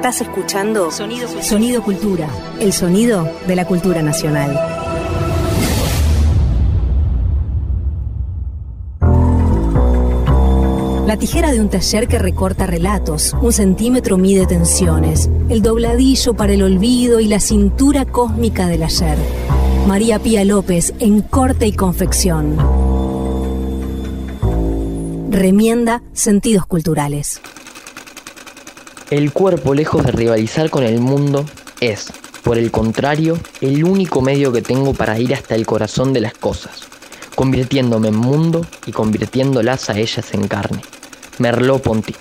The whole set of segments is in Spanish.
Estás escuchando Sonido, Sonido Cultura, el sonido de la cultura nacional. La tijera de un taller que recorta relatos, un centímetro mide tensiones, el dobladillo para el olvido y la cintura cósmica del ayer. María Pía López en corte y confección. Remienda sentidos culturales. El cuerpo, lejos de rivalizar con el mundo, es, por el contrario, el único medio que tengo para ir hasta el corazón de las cosas, convirtiéndome en mundo y convirtiéndolas a ellas en carne. Merleau-Ponty.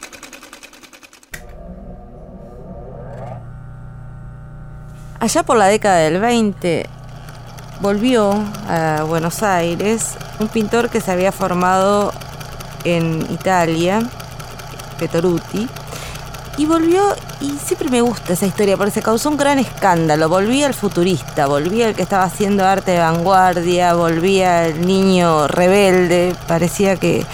Allá por la década del 20 volvió a Buenos Aires un pintor que se había formado en Italia, Petoruti, y volvió, y siempre me gusta esa historia porque se causó un gran escándalo. Volvía el futurista, volvía el que estaba haciendo arte de vanguardia, volvía el niño rebelde, parecía que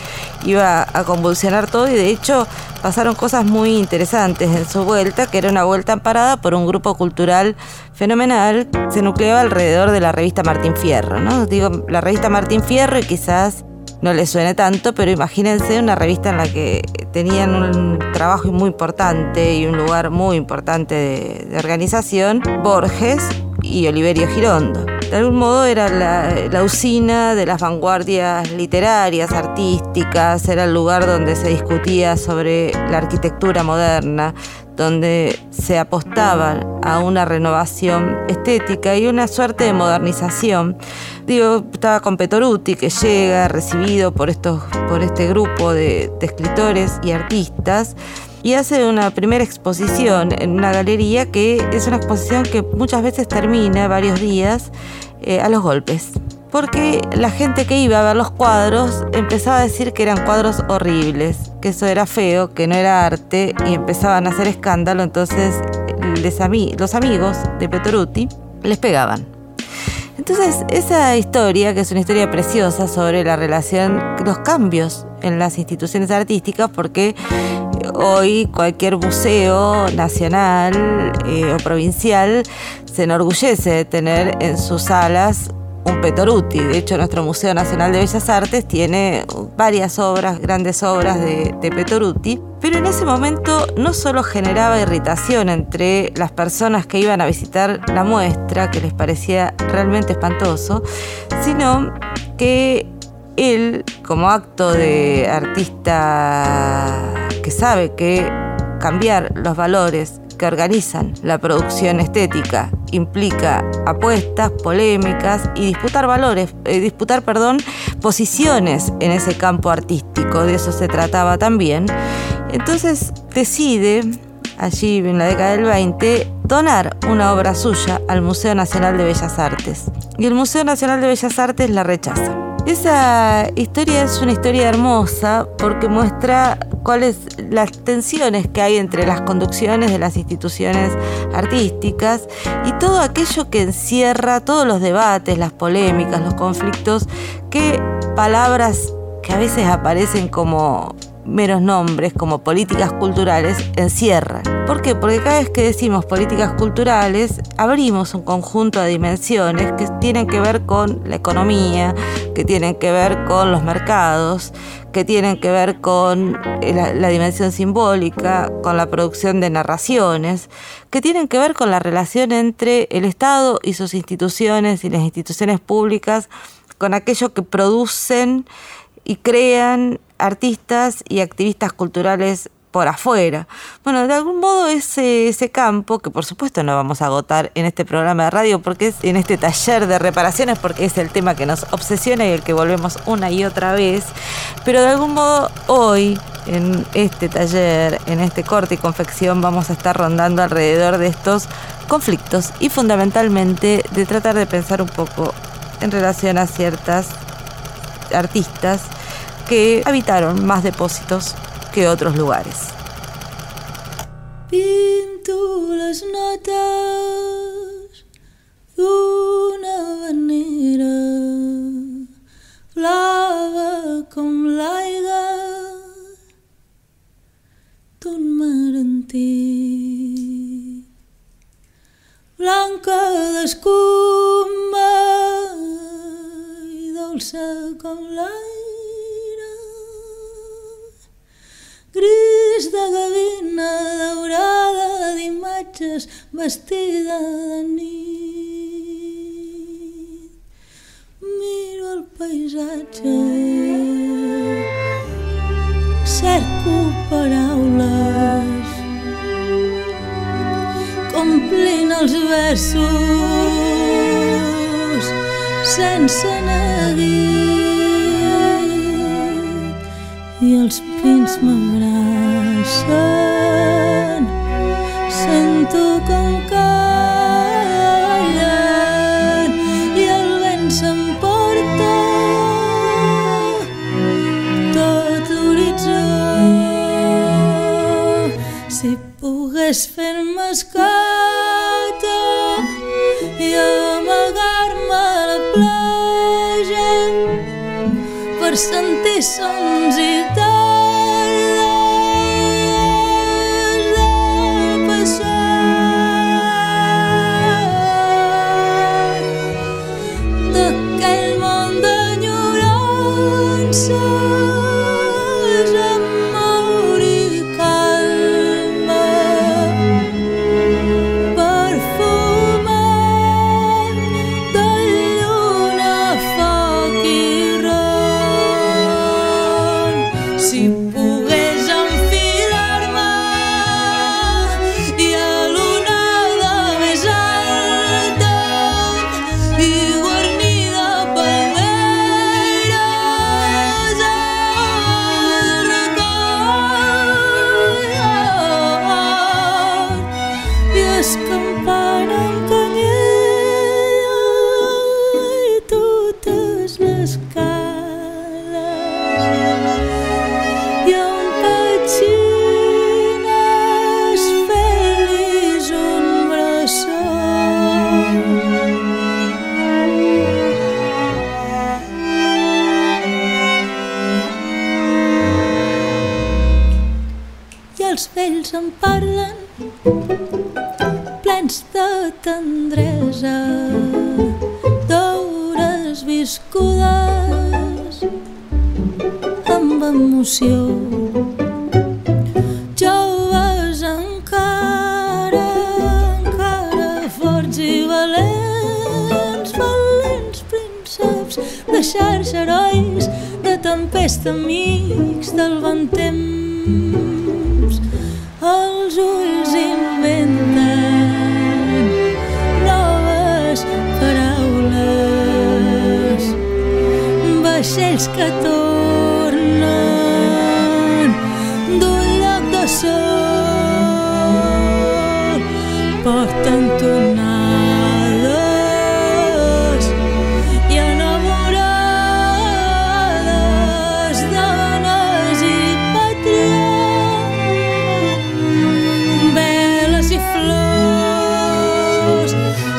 iba a convulsionar todo y de hecho pasaron cosas muy interesantes en su vuelta, que era una vuelta amparada por un grupo cultural fenomenal, se nucleaba alrededor de la revista Martín Fierro, ¿no? Digo, la revista Martín Fierro y quizás no les suene tanto, pero imagínense una revista en la que tenían un trabajo muy importante y un lugar muy importante de, de organización, Borges y Oliverio Girondo. De algún modo era la, la, usina de las vanguardias literarias, artísticas, era el lugar donde se discutía sobre la arquitectura moderna, donde se apostaba a una renovación estética y una suerte de modernización. Digo, estaba con Petoruti, que llega recibido por, estos, por este grupo de, de escritores y artistas y hace una primera exposición en una galería que es una exposición que muchas veces termina varios días eh, a los golpes. Porque la gente que iba a ver los cuadros empezaba a decir que eran cuadros horribles, que eso era feo, que no era arte y empezaban a hacer escándalo, entonces les los amigos de Petoruti les pegaban. Entonces, esa historia, que es una historia preciosa sobre la relación, los cambios en las instituciones artísticas, porque hoy cualquier museo nacional eh, o provincial se enorgullece de tener en sus salas un Petoruti. De hecho, nuestro Museo Nacional de Bellas Artes tiene varias obras, grandes obras de, de, Petoruti. Pero en ese momento no solo generaba irritación entre las personas que iban a visitar la muestra, que les parecía realmente espantoso, sino que él, como acto de artista que sabe que cambiar los valores que organizan la producción estética implica apuestas, polémicas y disputar valores, eh, disputar, perdón, posiciones en ese campo artístico, de eso se trataba también. Entonces decide, allí en la década del 20, donar una obra suya al Museo Nacional de Bellas Artes. Y el Museo Nacional de Bellas Artes la rechaza. Esa historia es una historia hermosa porque muestra cuáles las tensiones que hay entre las conducciones de las instituciones artísticas y todo aquello que encierra todos los debates, las polémicas, los conflictos, que palabras que a veces aparecen como meros nombres como políticas culturales encierran. ¿Por qué? Porque cada vez que decimos políticas culturales abrimos un conjunto de dimensiones que tienen que ver con la economía, que tienen que ver con los mercados, que tienen que ver con la, la dimensión simbólica, con la producción de narraciones, que tienen que ver con la relación entre el Estado y sus instituciones y las instituciones públicas, con aquello que producen y crean artistas y activistas culturales por afuera. Bueno, de algún modo ese, campo, que por supuesto no vamos a agotar en este programa de radio, porque es en este taller de reparaciones, porque es el tema que nos obsesiona y el que volvemos una y otra vez, pero de algún modo hoy, en este taller, en este corte y confección, vamos a estar rondando alrededor de estos conflictos y fundamentalmente de tratar de pensar un poco en relación a ciertas artistas que habitaron más depósitos que otros lugares. Pinto las notas de una manera blava com l'aigua d'un mar antic. Blanca d'escuma i dolça com l'aigua gris de gavina daurada d'imatges vestida de nit. Miro el paisatge. Cerco paraules complint els versos. Sense neguit i els pins m'abracen. Sento com cal per sentir sons i tal Plant the thunder.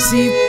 see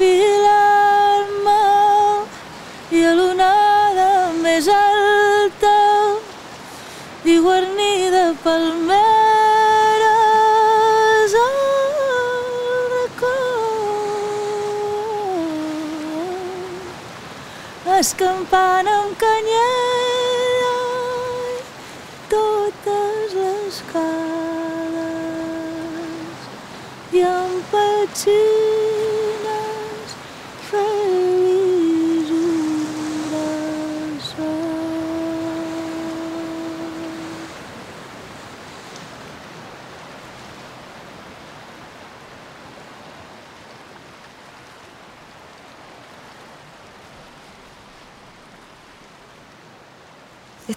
enfilar-me i a l'onada més alta. Diguarnida pel meu escampant amb canyella i totes les cales i amb petxins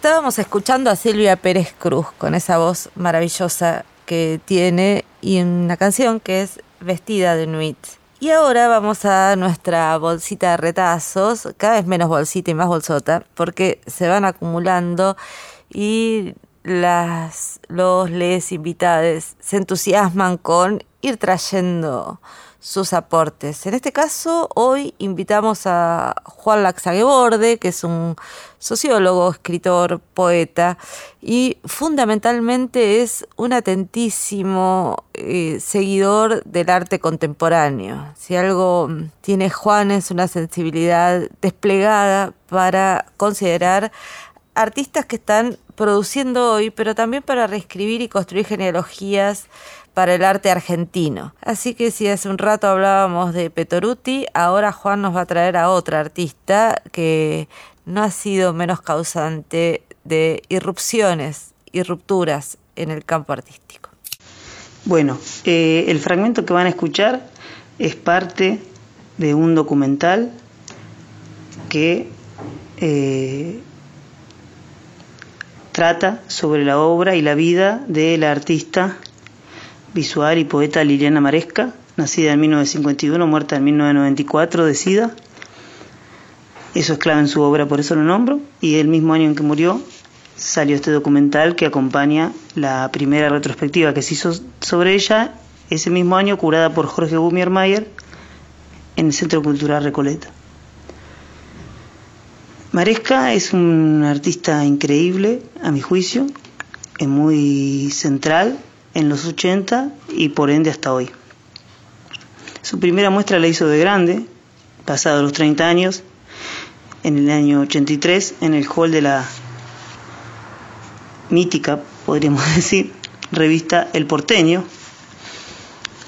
Estábamos escuchando a Silvia Pérez Cruz con esa voz maravillosa que tiene y una canción que es Vestida de Nuit. Y ahora vamos a nuestra bolsita de retazos, cada vez menos bolsita y más bolsota, porque se van acumulando y las, los les invitados se entusiasman con ir trayendo sus aportes. En este caso, hoy invitamos a Juan Laxagueborde, que es un sociólogo, escritor, poeta, y fundamentalmente es un atentísimo eh, seguidor del arte contemporáneo. Si algo tiene Juan es una sensibilidad desplegada para considerar artistas que están produciendo hoy, pero también para reescribir y construir genealogías para el arte argentino. Así que si hace un rato hablábamos de Petoruti, ahora Juan nos va a traer a otra artista que no ha sido menos causante de irrupciones y rupturas en el campo artístico. Bueno, eh, el fragmento que van a escuchar es parte de un documental que eh, trata sobre la obra y la vida de la artista visual y poeta Liliana Maresca, nacida en 1951, muerta en 1994 de SIDA. Eso es clave en su obra, por eso lo nombro. Y el mismo año en que murió salió este documental que acompaña la primera retrospectiva que se hizo sobre ella ese mismo año, curada por Jorge Gumiermayer en el Centro Cultural Recoleta. Maresca es un artista increíble, a mi juicio, es muy central en los 80 y por ende hasta hoy. Su primera muestra la hizo de grande, pasado los 30 años, en el año 83, en el hall de la mítica, podríamos decir, revista El Porteño,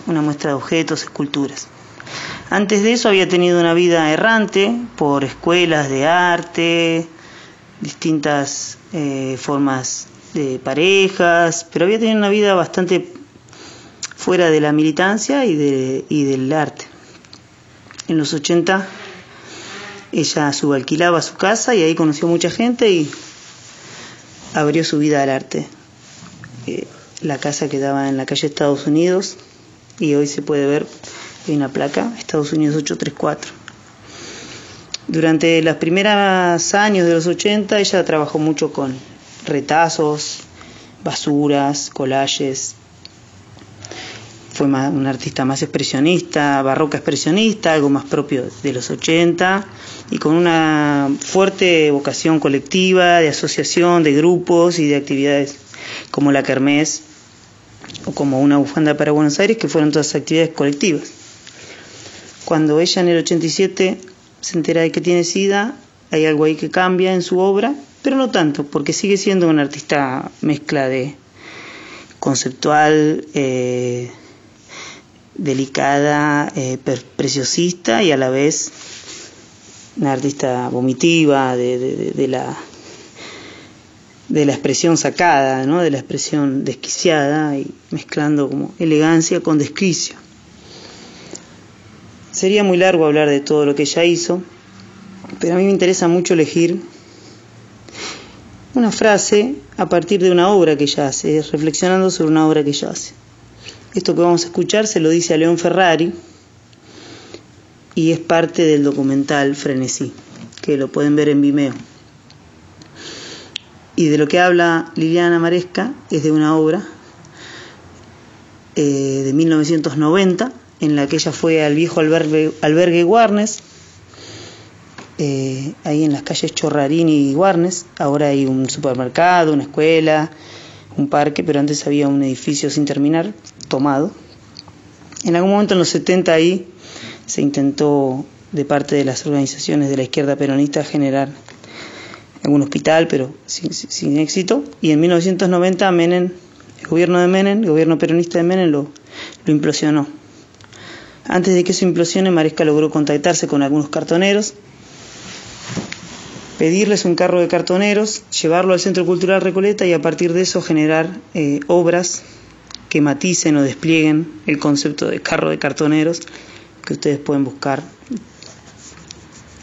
una muestra de objetos, esculturas. Antes de eso había tenido una vida errante por escuelas de arte, distintas eh, formas de parejas, pero había tenido una vida bastante fuera de la militancia y, de, y del arte. En los 80 ella subalquilaba su casa y ahí conoció mucha gente y abrió su vida al arte. Eh, la casa quedaba en la calle Estados Unidos y hoy se puede ver hay una placa, Estados Unidos 834. Durante los primeros años de los 80 ella trabajó mucho con retazos, basuras, collages. Fue una artista más expresionista, barroca expresionista, algo más propio de los 80 y con una fuerte vocación colectiva, de asociación, de grupos y de actividades como la Kermés o como una bufanda para Buenos Aires, que fueron todas actividades colectivas. Cuando ella en el 87 se entera de que tiene SIDA, hay algo ahí que cambia en su obra, pero no tanto, porque sigue siendo una artista mezcla de conceptual, eh, delicada, eh, preciosista y a la vez una artista vomitiva de, de la de la expresión sacada, ¿no? de la expresión desquiciada y mezclando como elegancia con desquicio. Sería muy largo hablar de todo lo que ella hizo, pero a mí me interesa mucho elegir una frase a partir de una obra que ella hace, reflexionando sobre una obra que ella hace. Esto que vamos a escuchar se lo dice a León Ferrari y es parte del documental Frenesí, que lo pueden ver en Vimeo. Y de lo que habla Liliana Maresca es de una obra eh, de 1990 en la que ella fue al viejo albergue, albergue Warnes eh, ahí en las calles Chorrarini y Guarnes. Ahora hay un supermercado, una escuela, un parque, pero antes había un edificio sin terminar, tomado. En algún momento en los 70 ahí se intentó de parte de las organizaciones de la izquierda peronista generar algún hospital, pero sin, éxito. Y en 1990 Menem, el gobierno de Menem, el gobierno peronista de Menem lo, lo implosionó. Antes de que eso implosione, Maresca logró contactarse con algunos cartoneros, pedirles un carro de cartoneros, llevarlo al Centro Cultural Recoleta y a partir de eso generar eh, obras que maticen o desplieguen el concepto de carro de cartoneros que ustedes pueden buscar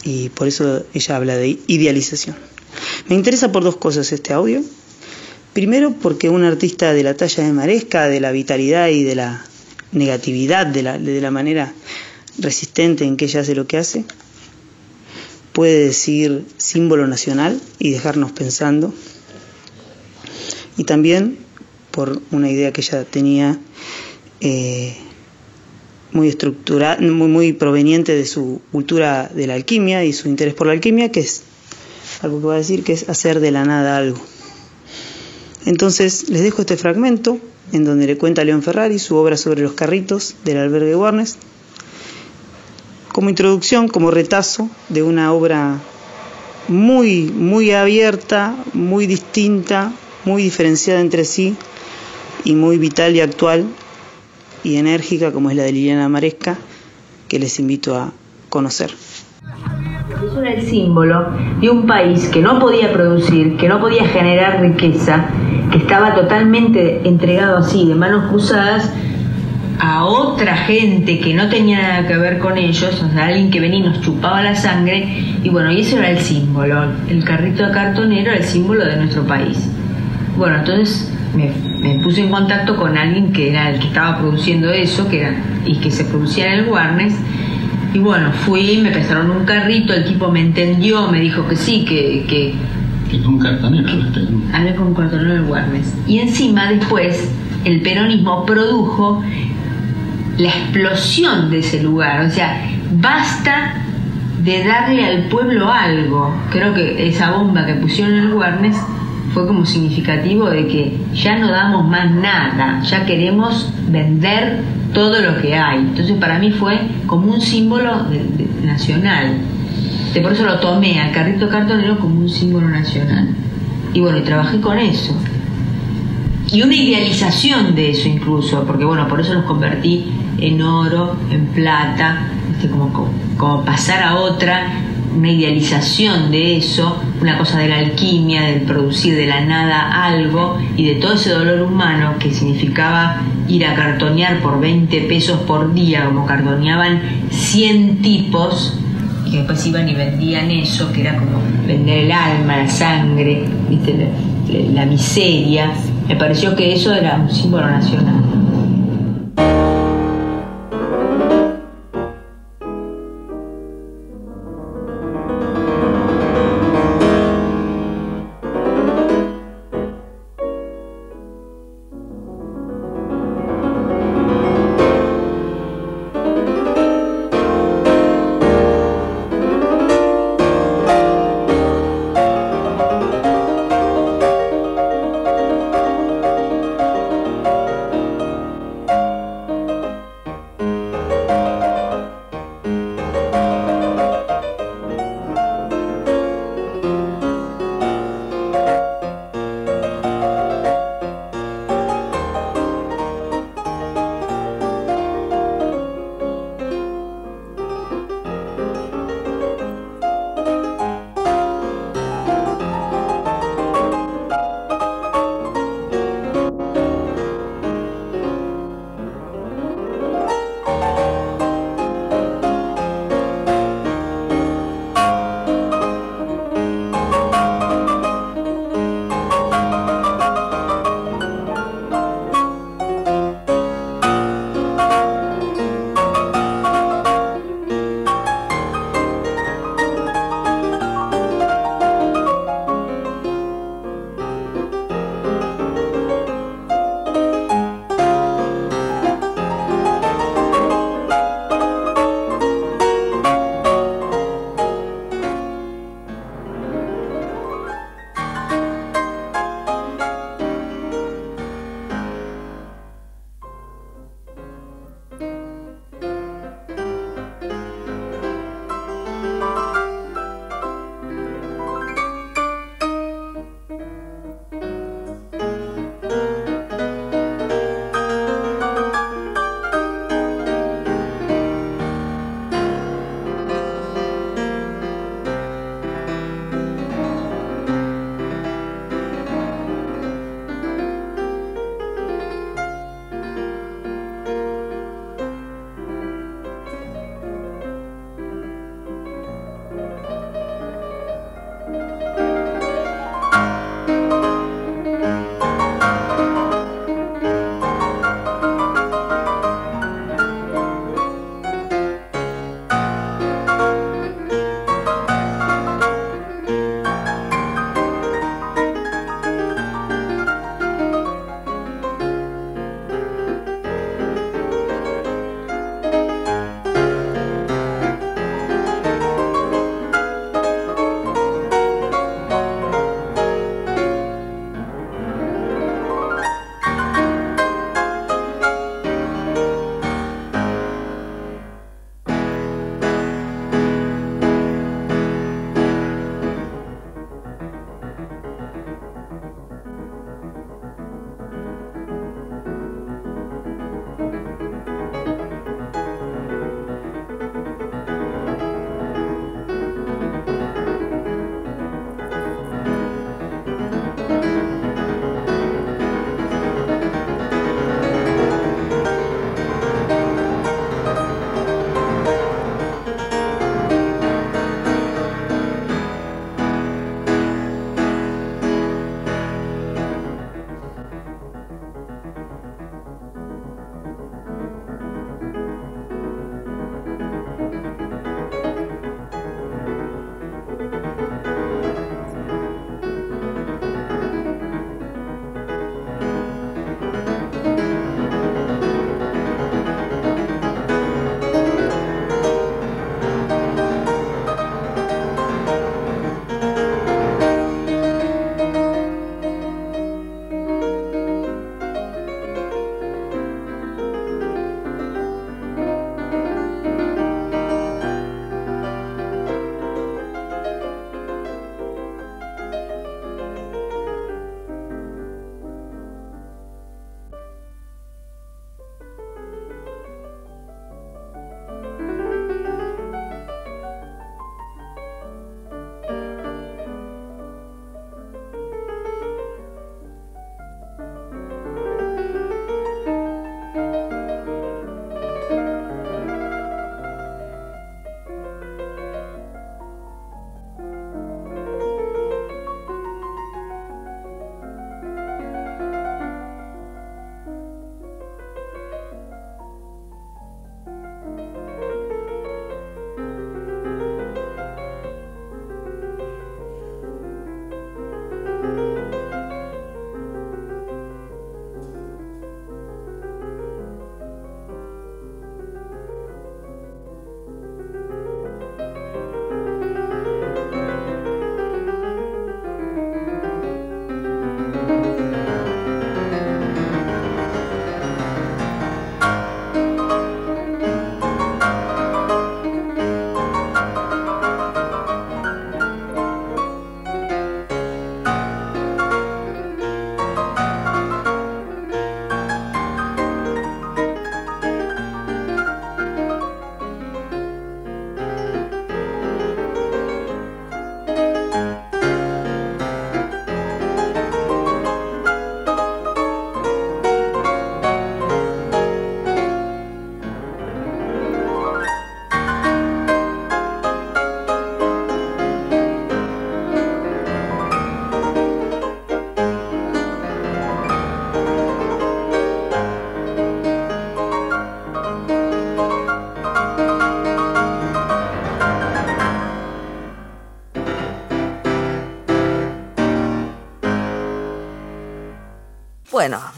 y por eso ella habla de idealización. Me interesa por dos cosas este audio. Primero porque un artista de la talla de Maresca, de la vitalidad y de la negatividad, de la, de la manera resistente en que ella hace lo que hace, puede decir símbolo nacional y dejarnos pensando. Y también por una idea que ella tenía eh, muy estructurada, muy, muy proveniente de su cultura de la alquimia y su interés por la alquimia, que es algo que va a decir que es hacer de la nada algo. Entonces les dejo este fragmento en donde le cuenta a León Ferrari su obra sobre los carritos del albergue Warnes, como introducción, como retazo de una obra muy, muy abierta, muy distinta, muy diferenciada entre sí y muy vital y actual y enérgica como es la de Liliana Maresca, que les invito a conocer. El símbolo de un país que no podía producir, que no podía generar riqueza, que estaba totalmente entregado así, de manos cruzadas, a otra gente que no tenía nada que ver con ellos, o sea, alguien que venía y nos chupaba la sangre, y bueno, y eso era el símbolo, el carrito de cartonero era el símbolo de nuestro país. Bueno, entonces me, me, puse en contacto con alguien que era el que estaba produciendo eso, que era, y que se producía en el Warnes, y bueno, fui, me prestaron un carrito, el tipo me entendió, me dijo que sí, que... que un cartonero. Hablé con un cartonero del Warnes. Y encima después el peronismo produjo la explosión de ese lugar. O sea, basta de darle al pueblo algo. Creo que esa bomba que pusieron el Warnes fue como significativo de que ya no damos más nada, ya queremos vender todo lo que hay. Entonces para mí fue como un símbolo nacional. De por eso lo tomé al carrito cartonero como un símbolo nacional. Y bueno, y trabajé con eso. Y una idealización de eso incluso, porque bueno, por eso los convertí en oro, en plata, como, como pasar a otra una idealización de eso, una cosa de la alquimia, del producir de la nada algo y de todo ese dolor humano que significaba ir a cartonear por 20 pesos por día, como cartoneaban 100 tipos, y después iban y vendían eso, que era como vender el alma, la sangre, la miseria. Me pareció que eso era un símbolo nacional.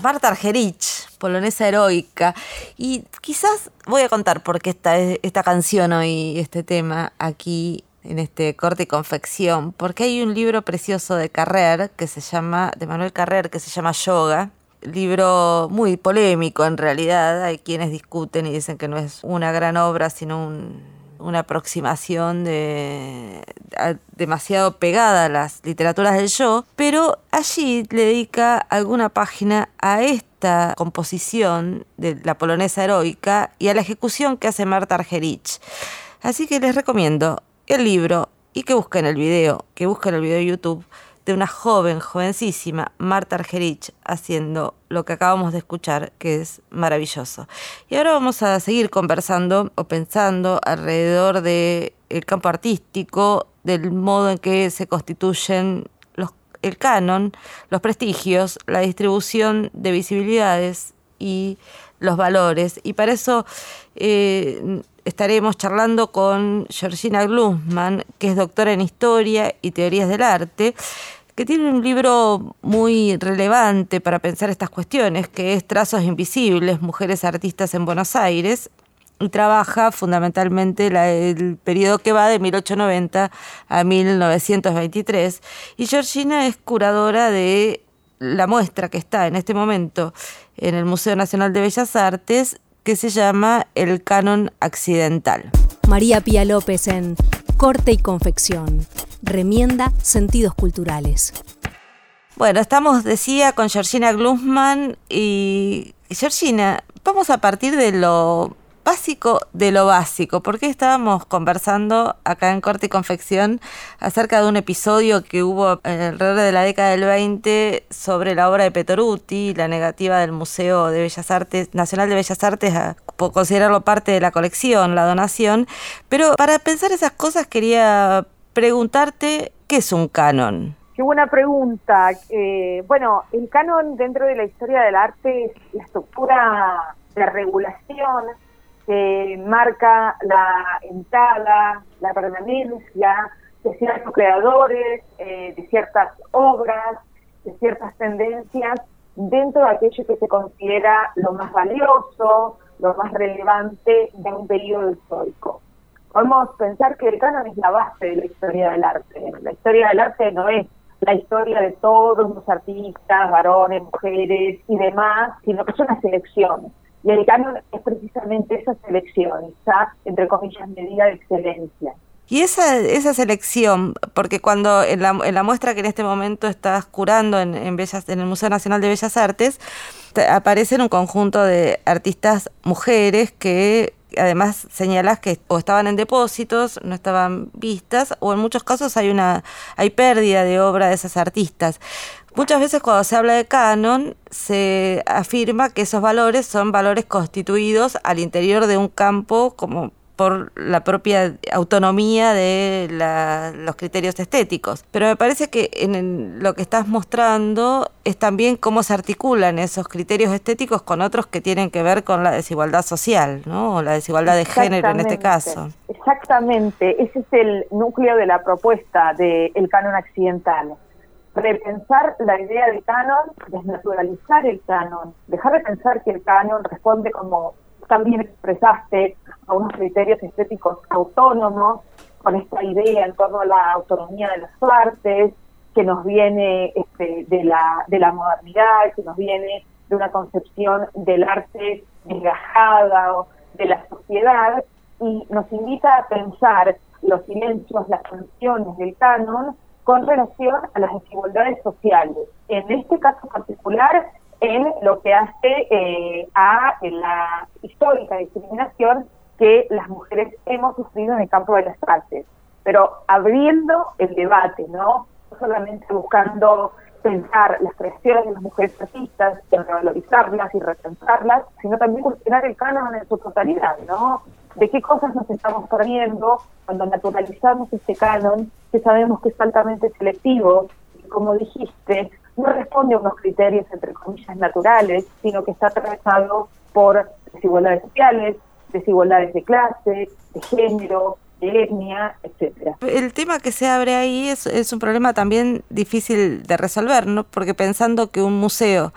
Marta Argerich, polonesa heroica. Y quizás voy a contar por qué está esta canción hoy, este tema aquí en este corte y confección, porque hay un libro precioso de Carrer que se llama, de Manuel Carrer, que se llama Yoga, libro muy polémico en realidad. Hay quienes discuten y dicen que no es una gran obra, sino una aproximación de, demasiado pegada a las literaturas del yo, pero allí le dedica alguna página a esta composición de la polonesa heroica y a la ejecución que hace Marta Argerich. Así que les recomiendo el libro y que busquen el video, que busquen el video de YouTube de una joven, jovencísima, Marta Argerich, haciendo lo que acabamos de escuchar, que es maravilloso. Y ahora vamos a seguir conversando o pensando alrededor del el campo artístico, del modo en que se constituyen el canon, los prestigios, la distribución de visibilidades y los valores. Y para eso eh, estaremos charlando con Georgina Glusman, que es doctora en Historia y Teorías del Arte, que tiene un libro muy relevante para pensar estas cuestiones, que es Trazos Invisibles, Mujeres Artistas en Buenos Aires, y trabaja fundamentalmente el periodo que va de 1890 a 1923. Y Georgina es curadora de la muestra que está en este momento en el Museo Nacional de Bellas Artes, que se llama El Canon Accidental. María Pía López en Corte y Confección. Remienda sentidos culturales. Bueno, estamos, decía, con Georgina Glusman y Georgina, vamos a partir de lo básico de lo básico, porque estábamos conversando acá en Corte y Confección acerca de un episodio que hubo alrededor de la década del 20 sobre la obra de Petoruti, la negativa del Museo de Bellas Artes, Nacional de Bellas Artes a considerarlo parte de la colección, la donación, pero para pensar esas cosas quería preguntarte, ¿qué es un canon? Qué buena pregunta. Eh, bueno, el canon dentro de la historia del arte es la estructura de regulación que marca la entrada, la permanencia de ciertos creadores, eh, de ciertas obras, de ciertas tendencias dentro de aquello que se considera lo más valioso, lo más relevante de un periodo histórico. Podemos pensar que el canon es la base de la historia del arte. La historia del arte no es la historia de todos los artistas, varones, mujeres y demás, sino que es una selección y el canon es precisamente esa selección, esa, entre comillas, medida de excelencia. Y esa, esa selección, porque cuando en la, muestra que en este momento estás curando en, en, Bellas, en el Museo Nacional de Bellas Artes, aparecen un conjunto de artistas mujeres que además señalas que o estaban en depósitos, no estaban vistas, o en muchos casos hay una hay pérdida de obra de esas artistas. Muchas veces cuando se habla de canon se afirma que esos valores son valores constituidos al interior de un campo como por la propia autonomía de los criterios estéticos. Pero me parece que en lo que estás mostrando es también cómo se articulan esos criterios estéticos con otros que tienen que ver con la desigualdad social, ¿no? O la desigualdad de género en este caso. Exactamente, ese es el núcleo de la propuesta del canon accidental repensar la idea de canon, desnaturalizar el canon, dejar de pensar que el canon responde como también expresaste a unos criterios estéticos autónomos, con esta idea en torno a la autonomía de las artes, que nos viene este, de, la, de la modernidad, que nos viene de una concepción del arte desgajada o de la sociedad, y nos invita a pensar los silencios, las funciones del canon con relación a las desigualdades sociales. En este caso particular, en lo que hace eh, a la histórica discriminación que las mujeres hemos sufrido en el campo de las artes, pero abriendo el debate, ¿no? Solamente buscando pensar las creaciones de las mujeres artistas, revalorizarlas y repensarlas, sino también cuestionar el canon en su totalidad, ¿no? De qué cosas nos estamos perdiendo cuando naturalizamos este canon, que sabemos que es altamente selectivo, y como dijiste, no responde a unos criterios, entre comillas, naturales, sino que está atravesado por desigualdades sociales, desigualdades de clase, de género, de etnia, etcétera. El tema que se abre ahí es, es un problema también difícil de resolver, ¿no? Porque pensando que un museo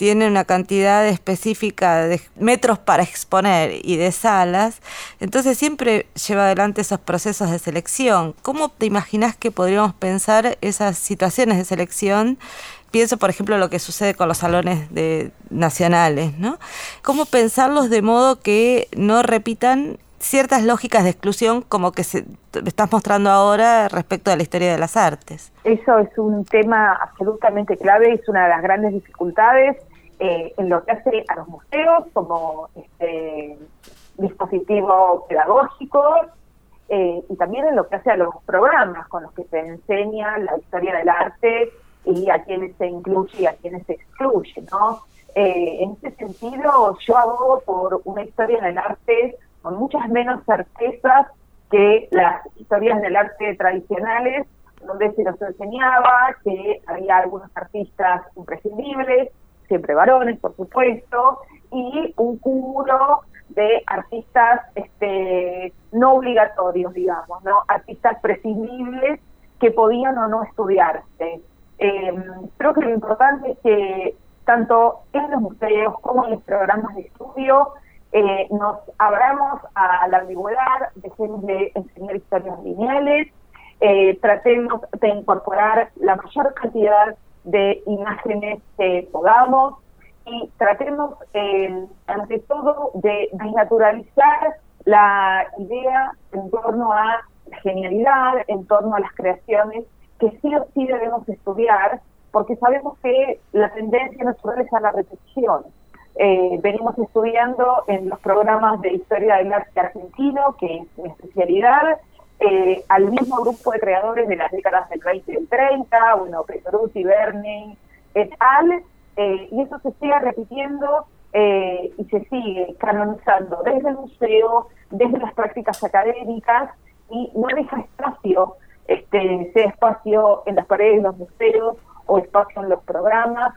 tiene una cantidad específica de metros para exponer y de salas, entonces siempre lleva adelante esos procesos de selección. ¿Cómo te imaginas que podríamos pensar esas situaciones de selección? Pienso, por ejemplo, lo que sucede con los salones de, nacionales, ¿no? ¿Cómo pensarlos de modo que no repitan ciertas lógicas de exclusión como que se, estás mostrando ahora respecto a la historia de las artes. Eso es un tema absolutamente clave, es una de las grandes dificultades eh, en lo que hace a los museos como este, dispositivo pedagógico eh, y también en lo que hace a los programas con los que se enseña la historia del arte y a quienes se incluye y a quienes se excluye, ¿no? Eh, en ese sentido, yo abogo por una historia del arte con muchas menos certezas que las historias del arte tradicionales, donde se nos enseñaba que había algunos artistas imprescindibles, siempre varones, por supuesto, y un cúmulo de artistas este, no obligatorios, digamos, ¿no? artistas prescindibles que podían o no estudiarse. Em, creo que lo importante es que tanto en los museos como en los programas de estudio eh, nos abramos a la ambigüedad, dejemos de enseñar historias lineales, eh, tratemos de incorporar la mayor cantidad de imágenes que podamos y tratemos, eh, ante todo, de desnaturalizar la idea en torno a la genialidad, en torno a las creaciones que sí o sí debemos estudiar, porque sabemos que la tendencia natural es a la repetición. Eh, venimos estudiando en los programas de historia del arte argentino, que es mi especialidad, eh, al mismo grupo de creadores de las décadas del 20 y del 30, bueno, Petrucci, Berni, et al., eh, y eso se sigue repitiendo y se sigue canonizando desde el museo, desde las prácticas académicas, y no deja espacio, este, sea espacio en las paredes de los museos o espacio en los programas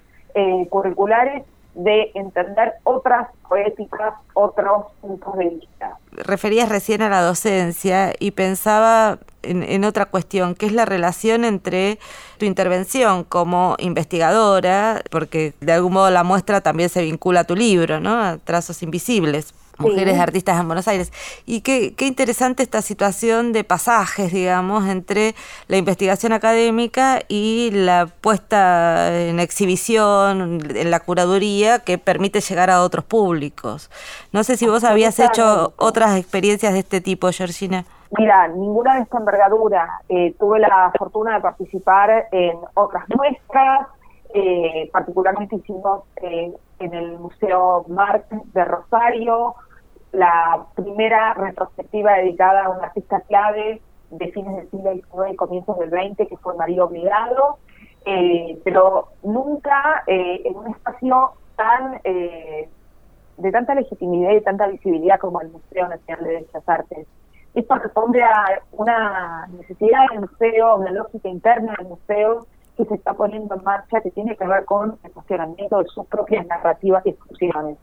curriculares de entender otras poéticas, otros puntos de vista. Referías recién a la docencia y pensaba en, otra cuestión, que es la relación entre tu intervención como investigadora, porque de algún modo la muestra también se vincula a tu libro, ¿no? A Trazos Invisibles mujeres artistas en Buenos Aires. Y qué, qué interesante esta situación de pasajes, digamos, entre la investigación académica y la puesta en exhibición, en la curaduría, que permite llegar a otros públicos. No sé si vos habías hecho otras experiencias de este tipo, Georgina. Mira, ninguna de esta envergadura. Eh, tuve la fortuna de participar en otras muestras, eh, particularmente hicimos eh, en el Museo Marc de Rosario la primera retrospectiva dedicada a un artista clave de fines del siglo XIX y comienzos del XX, que fue María Obligado, eh, pero nunca en un espacio tan de tanta legitimidad y tanta visibilidad como el Museo Nacional de Bellas Artes. Esto responde a una necesidad del museo, una lógica interna del museo que se está poniendo en marcha que tiene que ver con el funcionamiento de sus propias narrativas y exclusiones.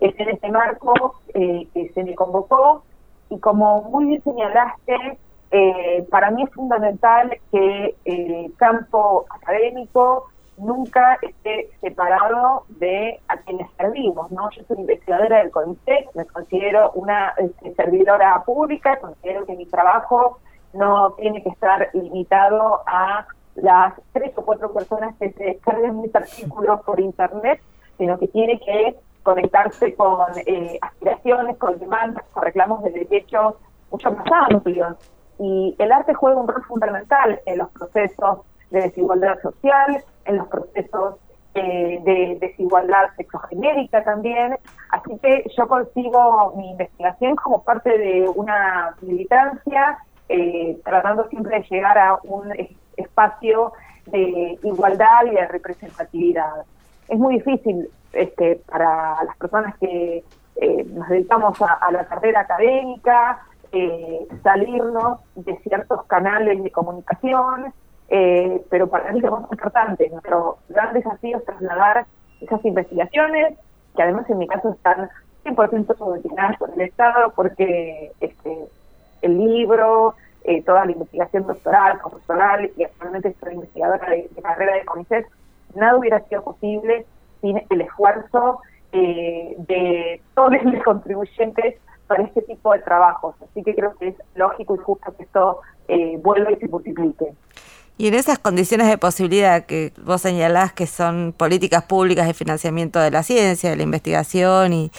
Es en este marco eh, que se me convocó y como muy bien señalaste, eh, para mí es fundamental que el campo académico nunca esté separado de a quienes servimos, ¿no? Yo soy investigadora del CONICET, me considero una este, servidora pública, considero que mi trabajo no tiene que estar limitado a las tres o cuatro personas que se descarguen mis artículos por internet, sino que tiene que conectarse con eh, aspiraciones, con demandas, con reclamos de derechos mucho más amplios. Y el arte juega un rol fundamental en los procesos de desigualdad social, en los procesos eh, de desigualdad sexogenérica también. Así que yo consigo mi investigación como parte de una militancia, eh, tratando siempre de llegar a un espacio de igualdad y de representatividad. Es muy difícil este, para las personas que eh, nos dedicamos a, la carrera académica, eh, salirnos de ciertos canales de comunicación, eh, pero para mí lo más importante, nuestro gran desafío es trasladar esas investigaciones, que además en mi caso están 100% subvencionadas por el Estado, porque este, el libro, eh, toda la investigación doctoral, profesional y actualmente soy investigadora de, carrera de CONICET, nada hubiera sido posible sin el esfuerzo eh, de todos los contribuyentes para este tipo de trabajos. Así que creo que es lógico y justo que esto eh, vuelva y se multiplique. Y en esas condiciones de posibilidad que vos señalás que son políticas públicas de financiamiento de la ciencia, de la investigación y,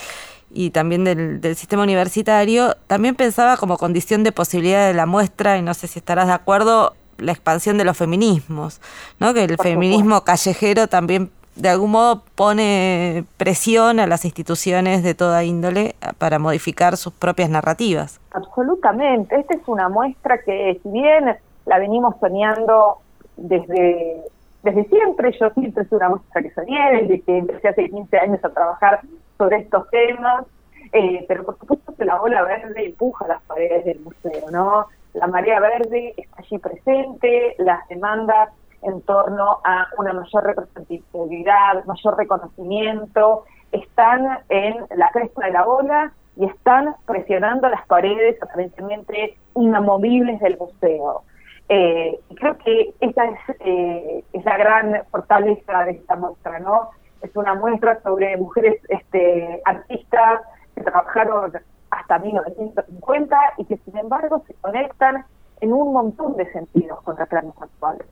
y también del, sistema universitario, también pensaba como condición de posibilidad de la muestra, y no sé si estarás de acuerdo, la expansión de los feminismos, ¿no? que el feminismo callejero también de algún modo pone presión a las instituciones de toda índole para modificar sus propias narrativas. Absolutamente, esta es una muestra que si bien la venimos soñando desde, desde siempre, yo siempre es una muestra que soñé, desde que empecé hace 15 años a trabajar sobre estos temas, eh, pero por supuesto que la bola verde empuja las paredes del museo, ¿no? La marea verde está allí presente, las demandas en torno a una mayor representatividad, mayor reconocimiento, están en la cresta de la bola y están presionando las paredes aparentemente inamovibles del museo. Eh, creo que esa es, eh, es la gran fortaleza de esta muestra, ¿no? es una muestra sobre mujeres este, artistas que trabajaron hasta 1950 y que sin embargo se conectan en un montón de sentidos con reclamos actuales.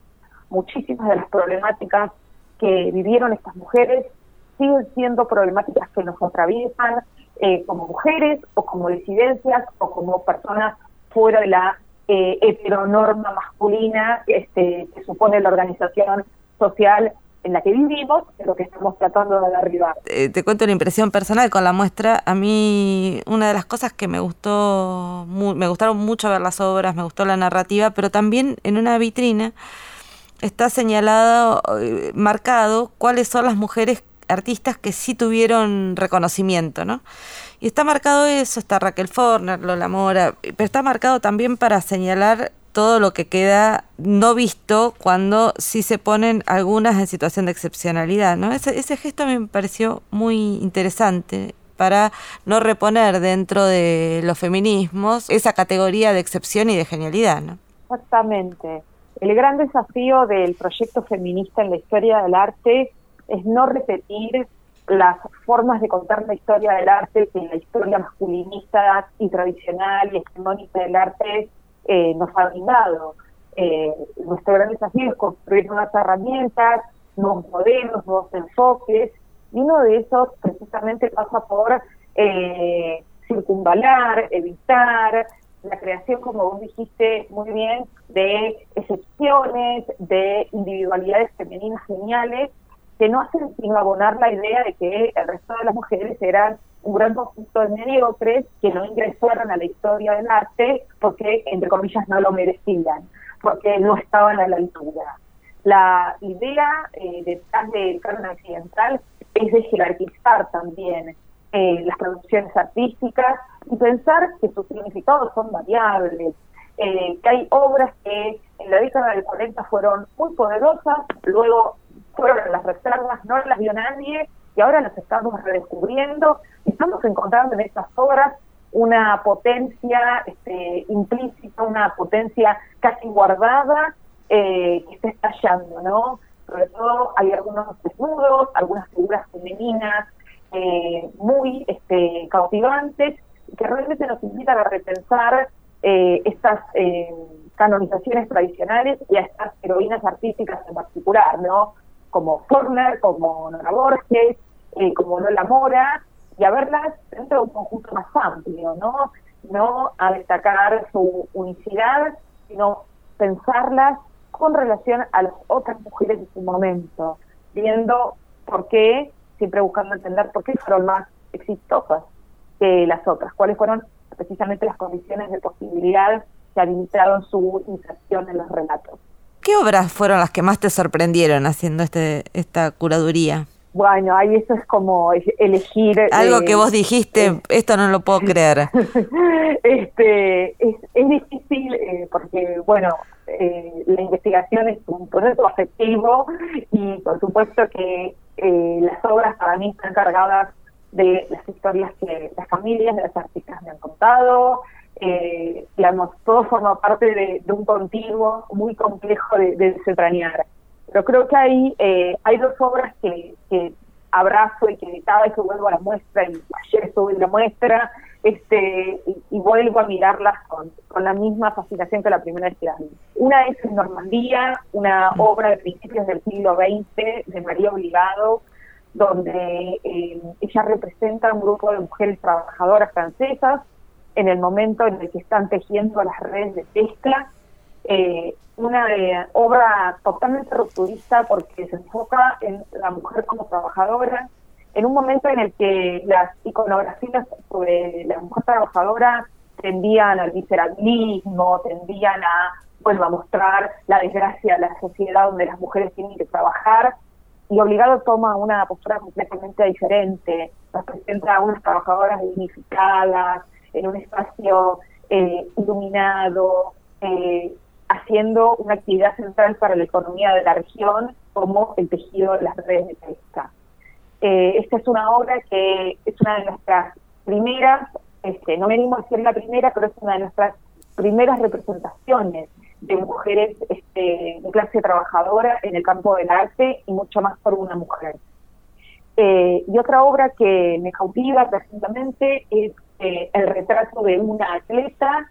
Muchísimas de las problemáticas que vivieron estas mujeres siguen siendo problemáticas que nos atraviesan eh, como mujeres o como disidencias o como personas fuera de la eh, heteronorma masculina este, que supone la organización social en la que vivimos, lo que estamos tratando de derribar. Eh, te cuento una impresión personal con la muestra. A mí una de las cosas que me gustó, me gustaron mucho ver las obras, me gustó la narrativa, pero también en una vitrina está señalado, eh, marcado cuáles son las mujeres artistas que sí tuvieron reconocimiento, ¿no? Y está marcado eso, está Raquel Forner, Lola Mora, pero está marcado también para señalar todo lo que queda no visto cuando sí se ponen algunas en situación de excepcionalidad. ¿no? Ese, ese gesto me pareció muy interesante para no reponer dentro de los feminismos esa categoría de excepción y de genialidad. ¿no? Exactamente. El gran desafío del proyecto feminista en la historia del arte es no repetir las formas de contar la historia del arte que la historia masculinista y tradicional y hegemónica del arte eh, nos ha brindado. Eh, nuestro gran desafío es construir nuevas herramientas, nuevos modelos, nuevos enfoques, y uno de esos precisamente pasa por eh, circunvalar, evitar la creación, como vos dijiste muy bien, de excepciones, de individualidades femeninas geniales, que no hacen sino abonar la idea de que el resto de las mujeres eran un gran conjunto de mediocres que no ingresaron a la historia del arte porque, entre comillas, no lo merecían, porque no estaban a la altura. La idea eh, detrás del canon occidental es de jerarquizar también eh, las producciones artísticas y pensar que sus significados son variables, eh, que hay obras que en la década del 40 fueron muy poderosas, luego fueron las reservas, no las vio nadie y ahora las estamos redescubriendo y estamos encontrando en estas obras una potencia este, implícita, una potencia casi guardada eh, que está estallando, ¿no? Sobre todo hay algunos desnudos, algunas figuras femeninas eh, muy este, cautivantes que realmente nos invitan a repensar eh, estas canonizaciones tradicionales y a estas heroínas artísticas en particular, ¿no? Como Forner, como Nora Borges, eh, como Lola Mora, y a verlas dentro de un conjunto más amplio, ¿no? No a destacar su unicidad, sino pensarlas con relación a las otras mujeres de su momento, viendo por qué, siempre buscando entender por qué fueron más exitosas que las otras, cuáles fueron precisamente las condiciones de posibilidad que habilitaron su inserción en los relatos. ¿Qué obras fueron las que más te sorprendieron haciendo este, esta curaduría? Bueno, ahí eso es como elegir... Algo que eh, vos dijiste, eh, esto no lo puedo creer. este Es, es difícil eh, porque, bueno, la investigación es un proceso afectivo y por supuesto que las obras para mí están cargadas de las historias que las familias de las artistas me han contado, eh, digamos, todo forma parte de, un continuo muy complejo de, de desentrañar. Pero creo que hay, eh, hay dos obras que, abrazo y que editaba y que vuelvo a la muestra y ayer estuve en la muestra este y, vuelvo a mirarlas con, con, la misma fascinación que la primera vez que las vi. Una es en Normandía, una obra de principios del siglo XX de María Obligado, donde eh, ella representa a un grupo de mujeres trabajadoras francesas en el momento en el que están tejiendo las redes de pesca. Eh, una obra totalmente rupturista porque se enfoca en la mujer como trabajadora, en un momento en el que las iconografías sobre la mujer trabajadora tendían al miserabilismo, tendían a, bueno, a mostrar la desgracia de la sociedad donde las mujeres tienen que trabajar, y obligado toma una postura completamente diferente, representa a unas trabajadoras dignificadas, en un espacio eh, iluminado, eh, haciendo una actividad central para la economía de la región como el tejido de las redes de pesca. Eh, esta es una obra que es una de nuestras primeras, este, no me animo a decir la primera, pero es una de nuestras primeras representaciones de mujeres este, de clase trabajadora en el campo del arte y mucho más por una mujer. Eh, y otra obra que me cautiva precisamente es eh, el retrato de una atleta,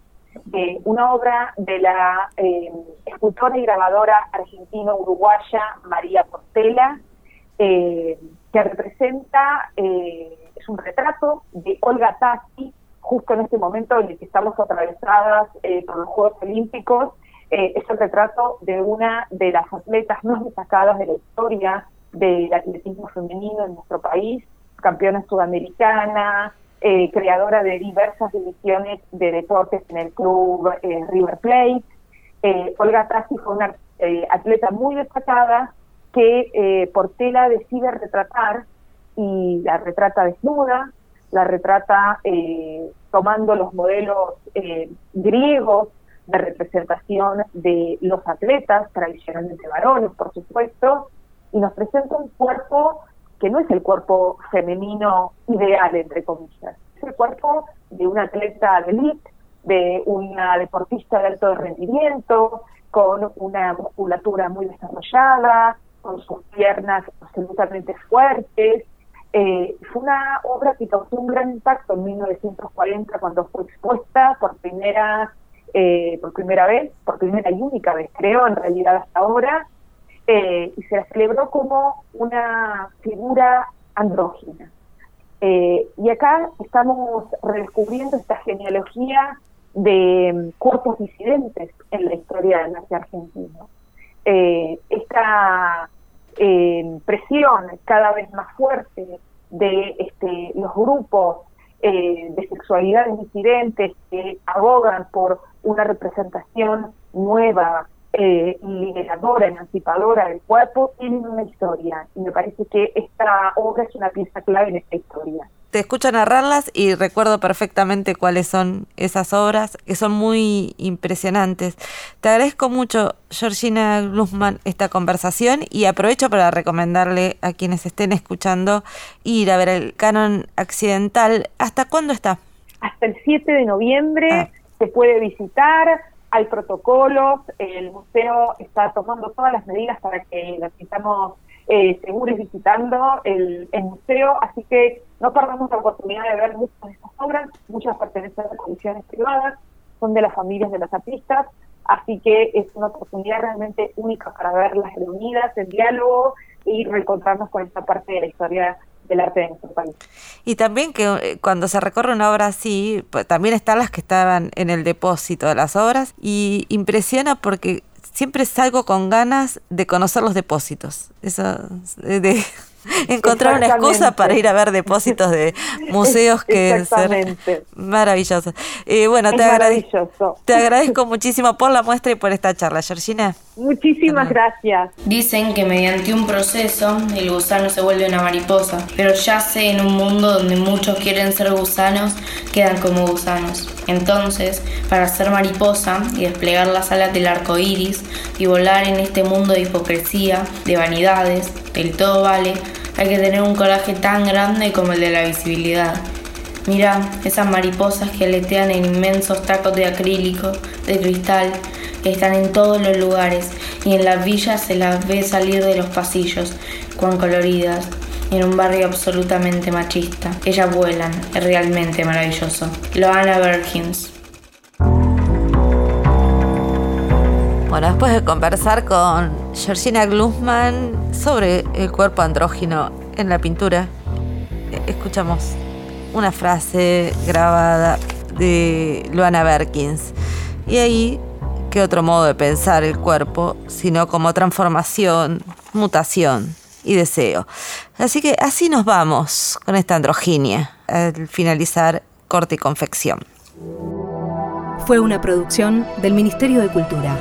una obra de la eh, escultora y grabadora argentino-uruguaya María Portela, que representa, es un retrato de Olga Tassi, justo en este momento en el que estamos atravesadas por los Juegos Olímpicos, eh, es el retrato de una de las atletas más destacadas de la historia del atletismo femenino en nuestro país, campeona sudamericana, eh, creadora de diversas divisiones de deportes en el club eh, River Plate. Olga Tassi fue una atleta muy destacada que Portela decide retratar y la retrata desnuda, la retrata tomando los modelos griegos de representación de los atletas, tradicionalmente varones, por supuesto, y nos presenta un cuerpo que no es el cuerpo femenino ideal, entre comillas, es el cuerpo de una atleta de elite, de una deportista de alto rendimiento, con una musculatura muy desarrollada, con sus piernas absolutamente fuertes. Eh, fue una obra que causó un gran impacto en 1940 cuando fue expuesta por primera eh, por primera vez, por primera y única vez, creo, en realidad hasta ahora, eh, y se la celebró como una figura andrógina. Eh, y acá estamos redescubriendo esta genealogía de mm, cuerpos disidentes en la historia del arte argentino. esta presión cada vez más fuerte de este, los grupos eh, de sexualidades disidentes que abogan por una representación nueva, eh, liberadora, emancipadora del cuerpo, tienen una historia. Y me parece que esta obra es una pieza clave en esta historia te escucho narrarlas y recuerdo perfectamente cuáles son esas obras, que son muy impresionantes. Te agradezco mucho, Georgina Glusman, esta conversación y aprovecho para recomendarle a quienes estén escuchando ir a ver el canon accidental. ¿Hasta cuándo está? Hasta el 7 de noviembre ah. se puede visitar, hay protocolos, el museo está tomando todas las medidas para que las sintamos eh, seguros visitando el, museo, así que no perdamos la oportunidad de ver muchas de estas obras, muchas pertenecen a comisiones privadas, son de las familias de los artistas, así que es una oportunidad realmente única para verlas reunidas en diálogo y reencontrarnos con esta parte de la historia del arte de nuestro país. Y también que eh, cuando se recorre una obra así, pues, también están las que estaban en el depósito de las obras y impresiona porque siempre salgo con ganas de conocer los depósitos. Eso, de, encontrar una excusa para ir a ver depósitos de museos que ser maravillosos. Eh, bueno, te, agradezco, te agradezco muchísimo por la muestra y por esta charla, Georgina. Muchísimas gracias. Dicen que mediante un proceso el gusano se vuelve una mariposa, pero ya sé en un mundo donde muchos quieren ser gusanos, quedan como gusanos. Entonces, para ser mariposa y desplegar las alas del arco iris y volar en este mundo de hipocresía, de vanidades, del todo vale, hay que tener un coraje tan grande como el de la visibilidad. Mira, esas mariposas que aletean en inmensos tacos de acrílico, de cristal, están en todos los lugares y en las villas se las ve salir de los pasillos, cuán coloridas. en un barrio absolutamente machista. Ellas vuelan, es realmente maravilloso. Loana Berkins. Bueno, después de conversar con Georgina Glusman sobre el cuerpo andrógino en la pintura, eh, escuchamos una frase grabada de Loana Berkins. Y ahí, ¿qué otro modo de pensar el cuerpo, sino como transformación, mutación y deseo? Así que así nos vamos con esta androginia al finalizar corte y confección. Fue una producción del Ministerio de Cultura.